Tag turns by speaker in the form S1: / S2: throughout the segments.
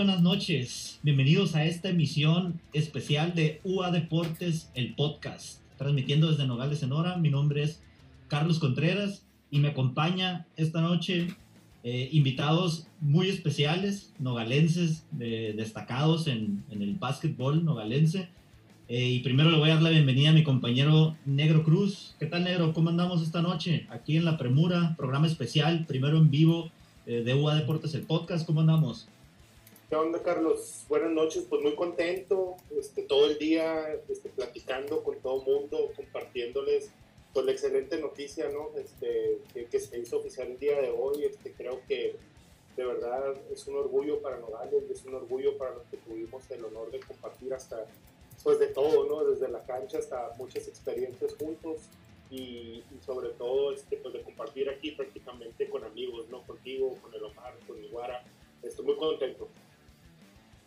S1: buenas noches. Bienvenidos a esta emisión especial de UA Deportes, el podcast. Transmitiendo desde Nogales, Sonora. Mi nombre es Carlos Contreras y me acompaña esta noche eh, invitados muy especiales, nogalenses, destacados en, el básquetbol nogalense. Eh, y primero le voy a dar la bienvenida a mi compañero Negro Cruz. ¿Qué tal, Negro? ¿Cómo andamos esta noche? Aquí en La Premura, programa especial, primero en vivo eh, de UA Deportes, el podcast. ¿Cómo andamos?
S2: ¿Qué onda, Carlos? Buenas noches, pues muy contento, este, todo el día este, platicando con todo el mundo, compartiéndoles pues, la excelente noticia ¿no? este, que, se hizo oficial el día de hoy. Este, creo que de verdad es un orgullo para Nogales, es un orgullo para los que tuvimos el honor de compartir hasta, pues de todo, ¿no? desde la cancha hasta muchas experiencias juntos. Y, sobre todo este, pues de compartir aquí prácticamente con amigos, ¿no? Contigo, con el Omar, con Iguara. Estoy muy contento.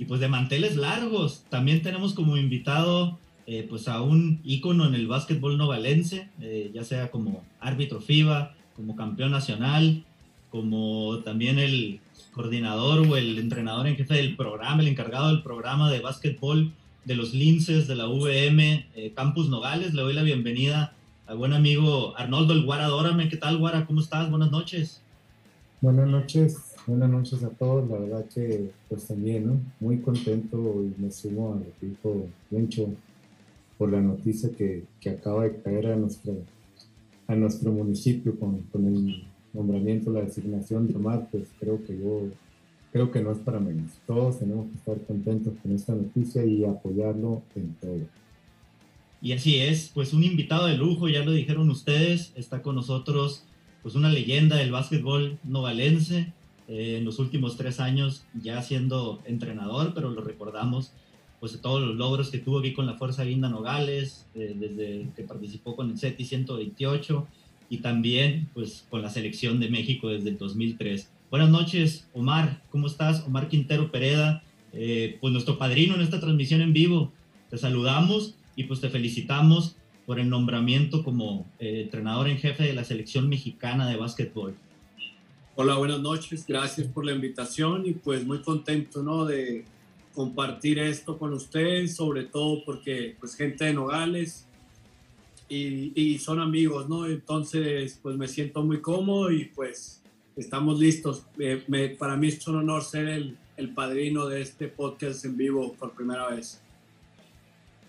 S1: Y pues de manteles largos, también tenemos como invitado eh, pues a un ícono en el básquetbol novalense, eh, ya sea como árbitro FIBA, como campeón nacional, como también el coordinador o el entrenador en jefe del programa, el encargado del programa de básquetbol de los Linces de la VM eh, Campus Nogales. Le doy la bienvenida al buen amigo Arnoldo El Guara Dórame. ¿Qué tal, Guara? ¿Cómo estás? Buenas noches.
S3: Buenas noches. Buenas noches a todos, la verdad que pues también, ¿no? Muy contento y me sumo a lo que dijo Lencho por la noticia que, que, acaba de caer a nuestro, a nuestro municipio con, con el nombramiento, la designación de Omar, pues creo que yo creo que no es para menos. Todos tenemos que estar contentos con esta noticia y apoyarlo en todo.
S1: Y así es, pues un invitado de lujo, ya lo dijeron ustedes, está con nosotros pues una leyenda del básquetbol novalense, eh, en los últimos tres años ya siendo entrenador, pero lo recordamos pues todos los logros que tuvo aquí con la Fuerza Guinda Nogales, eh, desde que participó con el CETI 128 y también pues con la selección de México desde el 2003. Buenas noches, Omar, ¿cómo estás? Omar Quintero Pereda, eh, pues nuestro padrino en esta transmisión en vivo. Te saludamos y pues te felicitamos por el nombramiento como entrenador en jefe de la selección mexicana de básquetbol.
S4: Hola, buenas noches. Gracias por la invitación y pues muy contento, ¿no? De compartir esto con ustedes, sobre todo porque pues gente de Nogales y, y son amigos, ¿no? Entonces pues me siento muy cómodo y pues estamos listos. Eh, me, para mí es un honor ser el, el padrino de este podcast en vivo por primera vez.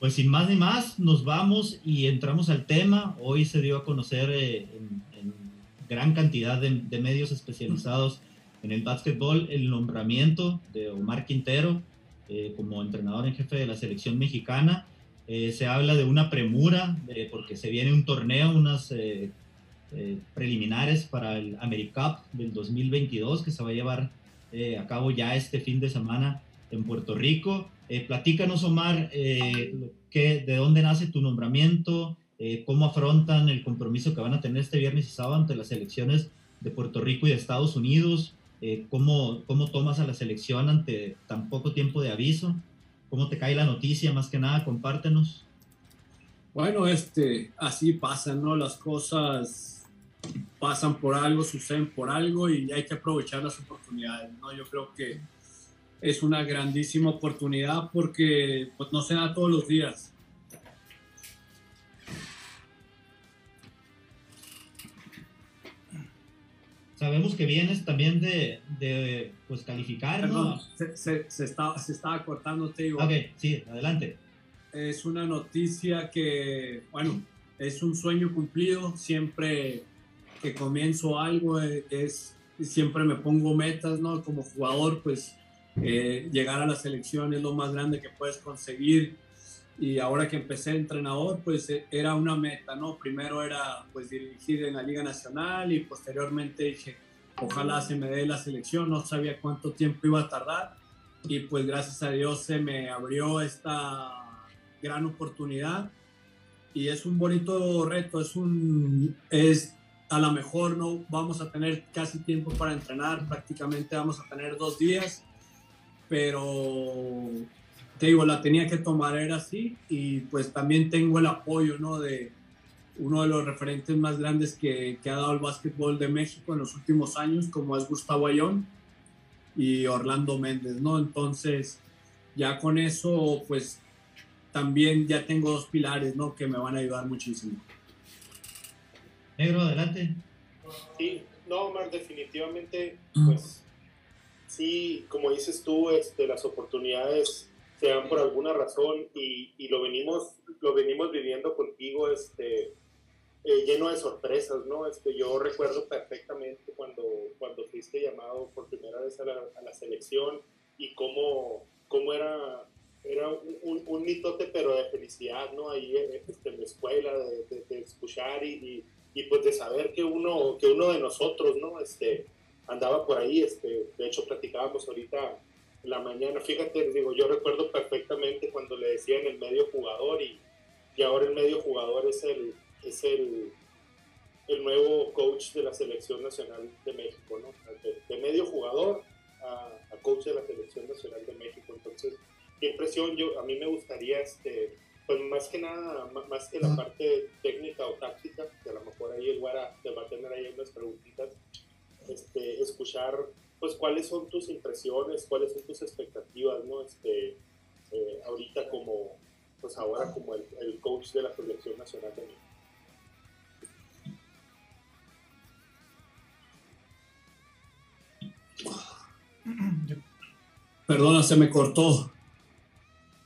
S1: Pues sin más ni más, nos vamos y entramos al tema. Hoy se dio a conocer eh, en, gran cantidad de, medios especializados en el básquetbol el nombramiento de Omar Quintero eh, como entrenador en jefe de la selección mexicana. Eh, se habla de una premura porque se viene un torneo, unas eh, preliminares para el AmeriCup del 2022 que se va a llevar a cabo ya este fin de semana en Puerto Rico. platícanos, Omar, que, de dónde nace tu nombramiento, eh, cómo afrontan el compromiso que van a tener este viernes y sábado ante las elecciones de Puerto Rico y de Estados Unidos, eh, cómo, cómo tomas a la selección ante tan poco tiempo de aviso, cómo te cae la noticia, más que nada, compártenos.
S4: Bueno, este, así pasan, ¿no? Las cosas pasan por algo, suceden por algo y hay que aprovechar las oportunidades, ¿no? Yo creo que es una grandísima oportunidad porque pues, no se da todos los días.
S1: Sabemos que vienes también de, de pues calificar, ¿no?
S4: Se, se, se, estaba, se estaba cortando, te digo.
S1: Ok, sí, adelante.
S4: Es una noticia que, bueno, es un sueño cumplido. Siempre que comienzo algo, es, siempre me pongo metas, ¿no? Como jugador, pues eh, llegar a la selección es lo más grande que puedes conseguir y ahora que empecé entrenador, pues e, era una meta, ¿no? Primero era pues dirigir en la Liga Nacional y posteriormente dije, ojalá se me dé la selección, no sabía cuánto tiempo iba a tardar y pues gracias a Dios se me abrió esta gran oportunidad y es un bonito reto, es un, es a lo mejor no vamos a tener casi tiempo para entrenar, prácticamente vamos a tener dos días, pero te digo, la tenía que tomar, era así, y pues también tengo el apoyo, ¿no? De uno de los referentes más grandes que, que ha dado el básquetbol de México en los últimos años, como es Gustavo Ayón, y Orlando Méndez, ¿no? Entonces, ya con eso, pues también ya tengo dos pilares, ¿no? Que me van a ayudar muchísimo.
S1: Negro, adelante.
S2: Sí, no, Omar, definitivamente, pues sí, como dices tú, este, las oportunidades se dan por alguna razón y, y lo venimos lo venimos viviendo contigo este eh, lleno de sorpresas, ¿no? Este, yo recuerdo perfectamente cuando, cuando fuiste llamado por primera vez a la, a la selección y cómo, cómo era, era un, un, mitote, pero de felicidad, ¿no? Ahí este, en la escuela, de, de, escuchar y, y, pues de saber que uno, que uno de nosotros, ¿no? Este, andaba por ahí, este, de hecho platicábamos ahorita la mañana, fíjate, digo, yo recuerdo perfectamente cuando le decían el medio jugador y, y ahora el medio jugador es el, es el, el nuevo coach de la selección nacional de México, ¿no? De, medio jugador a, coach de la selección nacional de México. Entonces, qué impresión, yo, a mí me gustaría, este, pues más que nada, más que la parte técnica o táctica, que a lo mejor ahí el Guara te va a tener ahí unas preguntitas, este, escuchar, pues cuáles son tus impresiones, cuáles son tus expectativas, ¿no? Este, eh, ahorita como, pues ahora como el, el coach de la selección nacional de México.
S4: Perdona, se me cortó.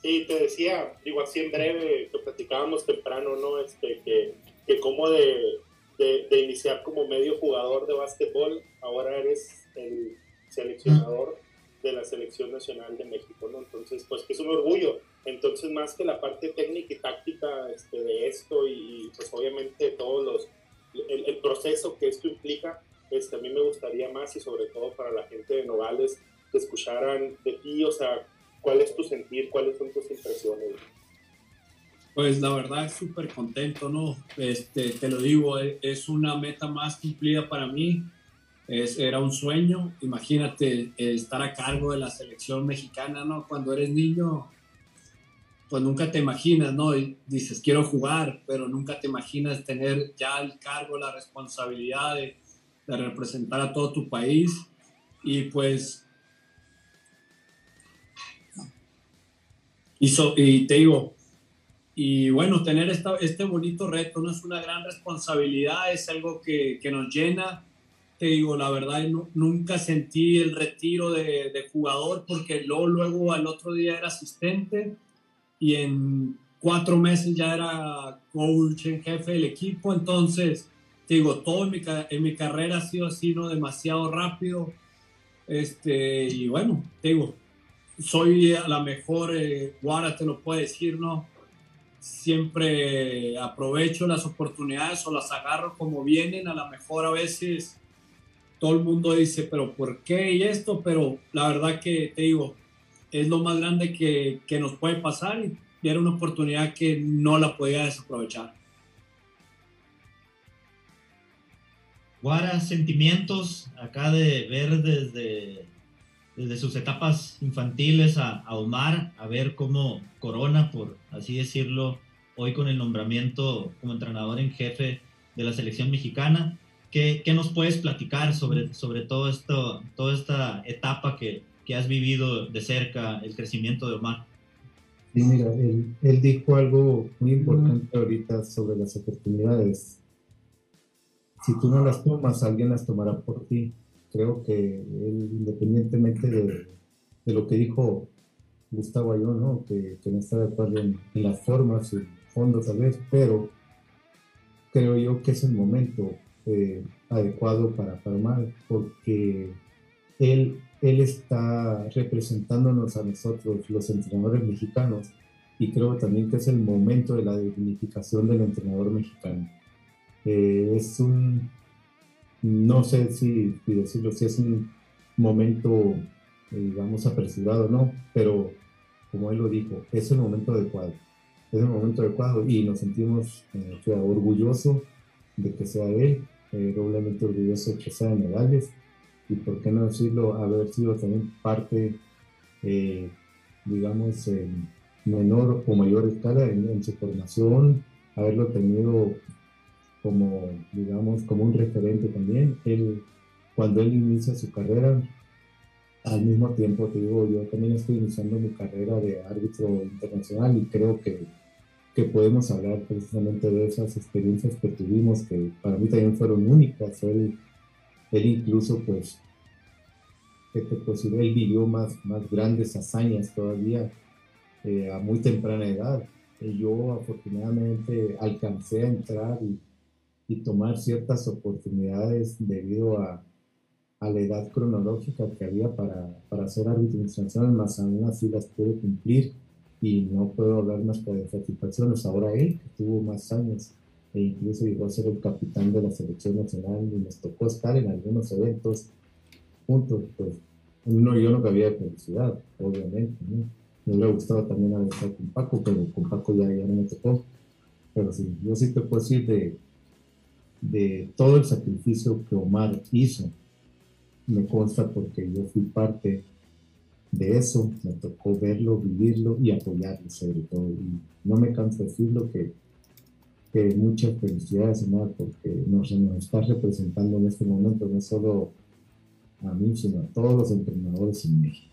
S2: Sí, te decía, digo así en breve, que platicábamos temprano, ¿no? Este, que, que como de, de, iniciar como medio jugador de básquetbol, ahora eres el seleccionador de la selección nacional de México, ¿no? Entonces, pues que es un orgullo. Entonces, más que la parte técnica y táctica este, de esto y, pues obviamente todos los, el, el proceso que esto implica, este, a mí me gustaría más y sobre todo para la gente de Nogales que escucharan de ti, o sea, cuál es tu sentir, cuáles son tus impresiones.
S4: Pues la verdad, súper contento, ¿no? Este, te lo digo, e, es una meta más cumplida para mí. Es, era un sueño. Imagínate estar a cargo de la selección mexicana, ¿no? Cuando eres niño, pues nunca te imaginas, ¿no? Y dices, quiero jugar, pero nunca te imaginas tener ya el cargo, la responsabilidad de, representar a todo tu país. Y pues Y, y te digo, y bueno, tener esta, este bonito reto no es una gran responsabilidad, es algo que nos llena. Te digo, la verdad, nunca sentí el retiro de, de, jugador porque luego, luego al otro día era asistente y en cuatro meses ya era coach en jefe del equipo. Entonces, te digo, todo en mi, en mi carrera ha sido así, ¿no? Demasiado rápido. Este, y bueno, te digo, soy a la mejor, eh, Guara te lo puede decir, ¿no? Siempre aprovecho las oportunidades o las agarro como vienen, a lo mejor a veces todo el mundo dice, pero ¿por qué y esto? Pero la verdad que te digo, es lo más grande que, que nos puede pasar y era una oportunidad que no la podía desaprovechar.
S1: Guara, sentimientos acá de ver desde desde sus etapas infantiles a, Omar, a ver cómo Corona, por así decirlo, hoy con el nombramiento como entrenador en jefe de la selección mexicana. ¿Qué, qué nos puedes platicar sobre, sobre todo esto, toda esta etapa que, que, has vivido de cerca, el crecimiento de Omar?
S3: Sí, mira, él, él dijo algo muy importante ahorita sobre las oportunidades. Si tú no las tomas, alguien las tomará por ti creo que él, independientemente de, de, lo que dijo Gustavo Ayón, ¿no? que, que, no está de acuerdo en, las formas y fondo tal vez, pero creo yo que es el momento eh, adecuado para, para porque él, él está representándonos a nosotros, los entrenadores mexicanos, y creo también que es el momento de la dignificación del entrenador mexicano. Eh, es un no sé si, decirlo, si es un momento, eh, digamos, apresurado, ¿no? Pero como él lo dijo, es el momento adecuado. Es el momento adecuado y nos sentimos eh, orgullosos de que sea él, eh, doblemente orgulloso de que sea Medales y por qué no decirlo, haber sido también parte, eh, digamos, en menor o mayor escala en, en su formación, haberlo tenido como, digamos, como un referente también. Él, cuando él inicia su carrera, al mismo tiempo, te digo, yo también estoy iniciando mi carrera de árbitro internacional y creo que, que podemos hablar precisamente de esas experiencias que tuvimos, que para mí también fueron únicas. Él, él incluso, pues, que te él vivió más, más grandes hazañas todavía eh, a muy temprana edad. Y yo afortunadamente alcancé a entrar y, y tomar ciertas oportunidades debido a, a la edad cronológica que había para, para ser árbitro internacional, más aún así las pude cumplir y no puedo hablar más que de satisfacciones. Ahora él, que tuvo más años e incluso llegó a ser el capitán de la selección nacional y nos tocó estar en algunos eventos juntos, pues no, yo no cabía de felicidad, obviamente. ¿no? Me hubiera gustado también haber estado con Paco, pero con Paco ya, ya no me tocó. Pero sí, yo sí te puedo decir de, de todo el sacrificio que Omar hizo me consta porque yo fui parte de eso, me tocó verlo, vivirlo y apoyarlo sobre todo. Y no me canso de decirlo que, que muchas felicidades, Omar, porque nos, nos está representando en este momento no solo a mí, sino a todos los entrenadores en México.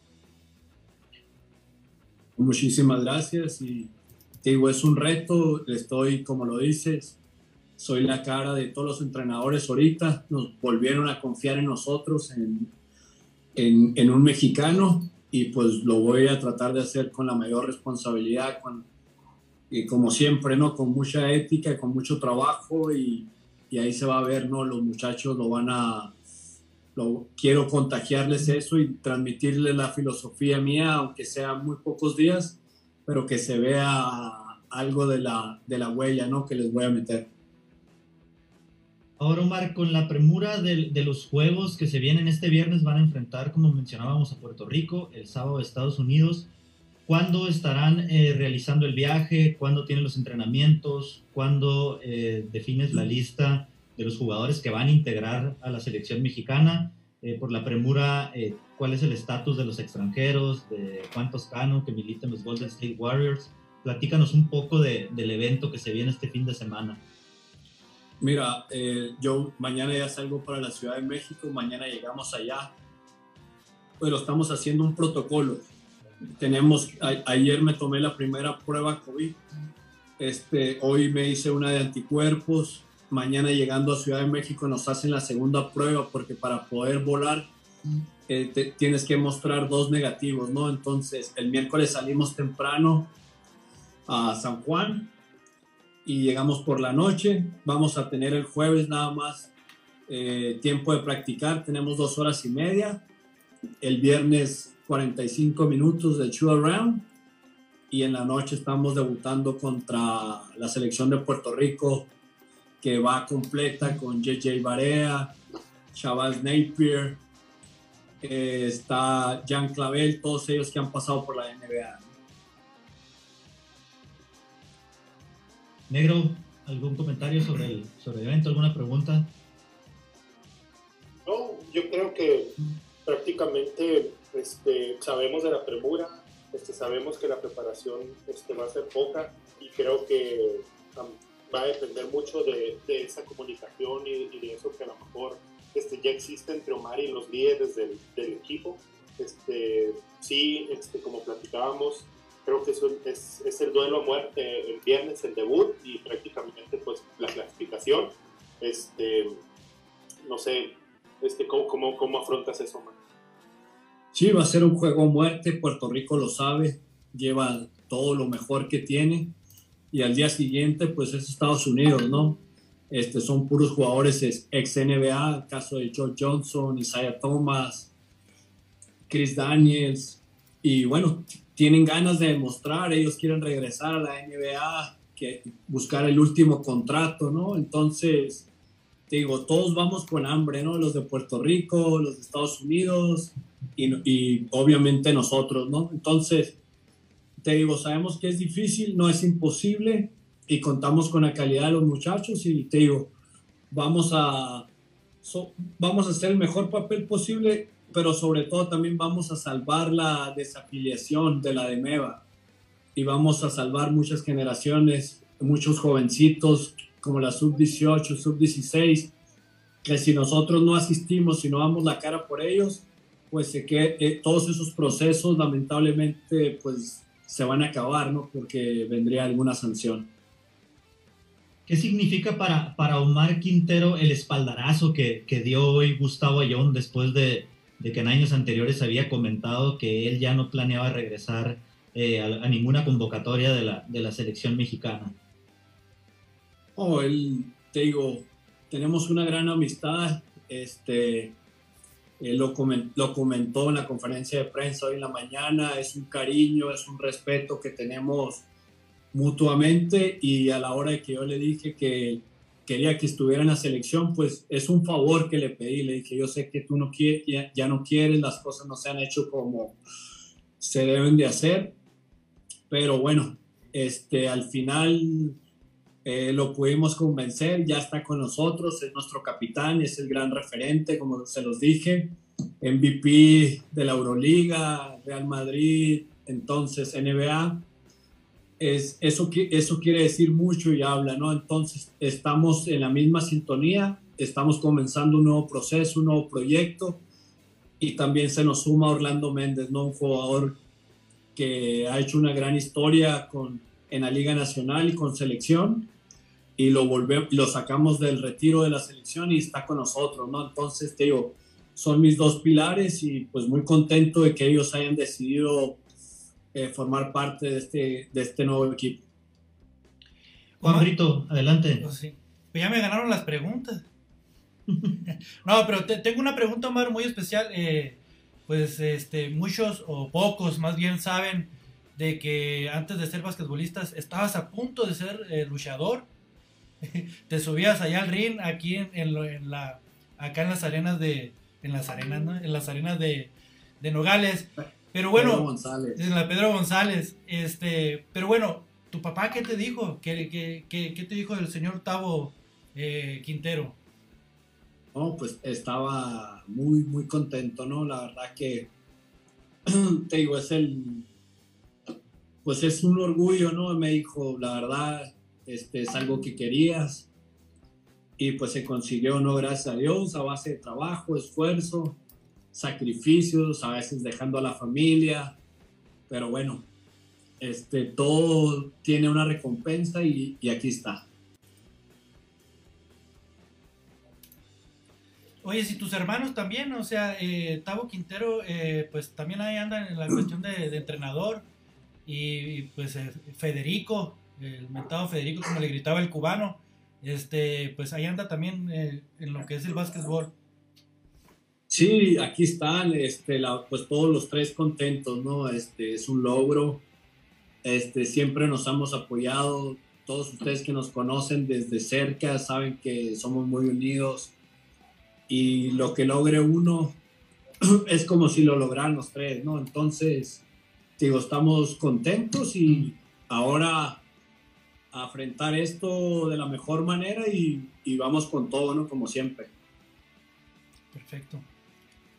S4: Muchísimas gracias y te digo, es un reto, estoy, como lo dices, soy la cara de todos los entrenadores ahorita, nos volvieron a confiar en nosotros, en, en, un mexicano, y pues lo voy a tratar de hacer con la mayor responsabilidad, con, y como siempre, ¿no? Con mucha ética, con mucho trabajo, y, y ahí se va a ver, ¿no? Los muchachos lo van a... Lo, quiero contagiarles eso y transmitirles la filosofía mía, aunque sea muy pocos días, pero que se vea algo de la, de la huella, ¿no? Que les voy a meter.
S1: Ahora, Omar, con la premura de, los juegos que se vienen este viernes, van a enfrentar, como mencionábamos, a Puerto Rico, el sábado a Estados Unidos. ¿Cuándo estarán eh, realizando el viaje? ¿Cuándo tienen los entrenamientos? ¿Cuándo eh, defines la lista de los jugadores que van a integrar a la selección mexicana? Eh, por la premura, ¿cuál es el estatus de los extranjeros? ¿De cuántos cano que militan los Golden State Warriors? Platícanos un poco del evento que se viene este fin de semana.
S4: Mira, eh, yo mañana ya salgo para la Ciudad de México, mañana llegamos allá, pero estamos haciendo un protocolo. Tenemos, ayer me tomé la primera prueba COVID, este, hoy me hice una de anticuerpos, mañana llegando a Ciudad de México nos hacen la segunda prueba porque para poder volar eh, tienes que mostrar dos negativos, ¿no? Entonces el miércoles salimos temprano a San Juan, y llegamos por la noche. Vamos a tener el jueves nada más eh, tiempo de practicar, tenemos dos horas y media. El viernes 45 minutos del shoot around y en la noche estamos debutando contra la selección de Puerto Rico que va completa con JJ Barea, Chavaz Napier, eh, está Jan Clavel, todos ellos que han pasado por la NBA.
S1: Negro, ¿algún comentario sobre el, sobre el evento? ¿Alguna pregunta?
S2: No, yo creo que prácticamente este, sabemos de la premura, este, sabemos que la preparación este, va a ser poca y creo que va a depender mucho de, esa comunicación y, de eso que a lo mejor este, ya existe entre Omar y los líderes del, del equipo. Este, sí, este, como platicábamos, creo que eso es, es, el duelo a muerte el viernes, el debut y prácticamente pues la clasificación. Este, no sé, este, ¿cómo, cómo, cómo afrontas eso, man?
S4: Sí, va a ser un juego a muerte, Puerto Rico lo sabe, lleva todo lo mejor que tiene y al día siguiente pues es Estados Unidos, ¿no? Este, son puros jugadores ex NBA, el caso de George Johnson, Isaiah Thomas, Chris Daniels, y bueno, tienen ganas de demostrar, ellos quieren regresar a la NBA, que buscar el último contrato, ¿no? Entonces, te digo, todos vamos con hambre, ¿no? Los de Puerto Rico, los de Estados Unidos y, y obviamente nosotros, ¿no? Entonces, te digo, sabemos que es difícil, no es imposible y contamos con la calidad de los muchachos y te digo, vamos a, vamos a hacer el mejor papel posible pero sobre todo también vamos a salvar la desafiliación de la de MEVA y vamos a salvar muchas generaciones, muchos jovencitos como la sub-18, sub-16, que si nosotros no asistimos, si no damos la cara por ellos, pues que eh, todos esos procesos lamentablemente pues se van a acabar, ¿no? Porque vendría alguna sanción.
S1: ¿Qué significa para, para Omar Quintero el espaldarazo que, que dio hoy Gustavo Ayón después de, de, que en años anteriores había comentado que él ya no planeaba regresar eh, a, ninguna convocatoria de la, de la selección mexicana?
S4: Oh, él, te digo, tenemos una gran amistad. Este, lo, coment, lo comentó en la conferencia de prensa hoy en la mañana. Es un cariño, es un respeto que tenemos mutuamente y a la hora de que yo le dije que quería que estuviera en la selección, pues es un favor que le pedí. Le dije, yo sé que tú no quieres, ya, no quieres, las cosas no se han hecho como se deben de hacer, pero bueno, este, al final eh, lo pudimos convencer, ya está con nosotros, es nuestro capitán, es el gran referente, como se los dije, MVP de la Euroliga, Real Madrid, entonces NBA es, eso, eso quiere decir mucho y habla, ¿no? Entonces, estamos en la misma sintonía, estamos comenzando un nuevo proceso, un nuevo proyecto, y también se nos suma Orlando Méndez, ¿no? Un jugador que ha hecho una gran historia con, en la Liga Nacional y con selección, y lo, volvemos, lo sacamos del retiro de la selección y está con nosotros, ¿no? Entonces, te digo, son mis dos pilares y pues muy contento de que ellos hayan decidido eh, formar parte de este, de este nuevo equipo.
S1: Juan Brito, adelante.
S5: Pues sí. Pues ya me ganaron las preguntas. no, pero te, tengo una pregunta, Omar, muy especial. Eh, pues este, muchos o pocos más bien saben de que antes de ser basquetbolistas estabas a punto de ser eh, luchador. te subías allá al ring, aquí en, en, en, la, acá en las arenas de, en las arenas, ¿no? En las arenas de, de Nogales. Pero bueno,
S4: Pedro González.
S5: en la Pedro González, este, pero bueno, ¿tu papá qué te dijo? ¿Qué, qué, qué, qué te dijo del señor Tavo eh, Quintero?
S4: No, pues estaba muy, muy contento, ¿no? La verdad que, te digo, es el, pues es un orgullo, ¿no? Me dijo, la verdad, este, es algo que querías y pues se consiguió, ¿no? Gracias a Dios, a base de trabajo, esfuerzo sacrificios, a veces dejando a la familia, pero bueno, este, todo tiene una recompensa y, aquí está.
S5: Oye, si tus hermanos también, o sea, eh, Tavo Quintero, eh, pues también ahí andan en la cuestión de, de entrenador, y pues eh, Federico, el mentado Federico, como le gritaba el cubano, este, pues ahí anda también eh, en lo que es el básquetbol.
S4: Sí, aquí están, este, la, pues todos los tres contentos, ¿no? Este, es un logro, este, siempre nos hemos apoyado, todos ustedes que nos conocen desde cerca saben que somos muy unidos y lo que logre uno es como si lo lograran los tres, ¿no? Entonces, digo, estamos contentos y ahora a esto de la mejor manera y, y vamos con todo, ¿no? Como siempre.
S5: Perfecto.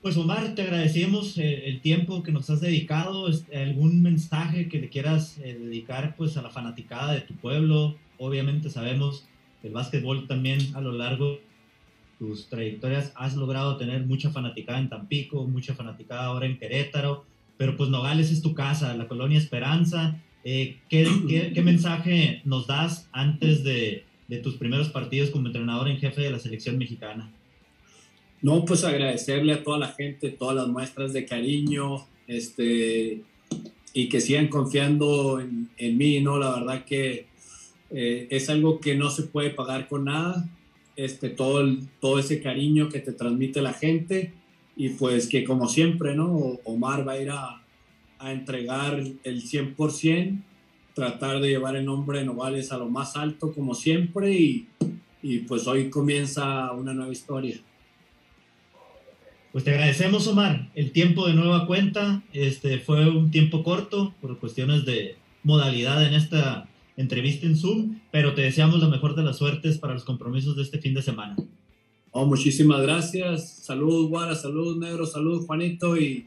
S1: Pues Omar, te agradecemos eh, el tiempo que nos has dedicado, algún mensaje que le quieras eh, dedicar pues a la fanaticada de tu pueblo. Obviamente sabemos que el básquetbol también a lo largo de tus trayectorias has logrado tener mucha fanaticada en Tampico, mucha fanaticada ahora en Querétaro, pero pues Nogales es tu casa, la colonia Esperanza. Eh, ¿qué, qué, qué, mensaje nos das antes de, de tus primeros partidos como entrenador en jefe de la selección mexicana?
S4: No, pues agradecerle a toda la gente, todas las muestras de cariño, este, y que sigan confiando en, en mí, ¿no? La verdad que eh, es algo que no se puede pagar con nada, este, todo, todo ese cariño que te transmite la gente, y pues que como siempre, ¿no? Omar va a ir a, entregar el 100%, tratar de llevar el nombre de Novales a lo más alto como siempre, y, y pues hoy comienza una nueva historia.
S1: Pues te agradecemos, Omar, el tiempo de nueva cuenta. Este fue un tiempo corto por cuestiones de modalidad en esta entrevista en Zoom, pero te deseamos la mejor de las suertes para los compromisos de este fin de semana.
S4: Oh, muchísimas gracias. Saludos, Guara, saludos, Negro, saludos, Juanito, y,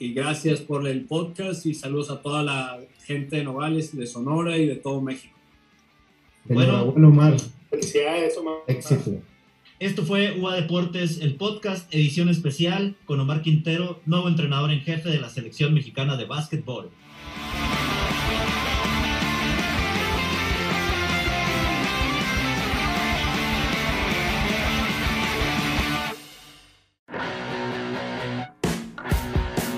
S4: y gracias por el podcast y saludos a toda la gente de Nogales, de Sonora y de todo México.
S3: Bueno, bueno Omar.
S2: Felicidades, Omar.
S3: Éxito.
S1: Esto fue UA Deportes, el podcast, edición especial con Omar Quintero, nuevo entrenador en jefe de la selección mexicana de básquetbol.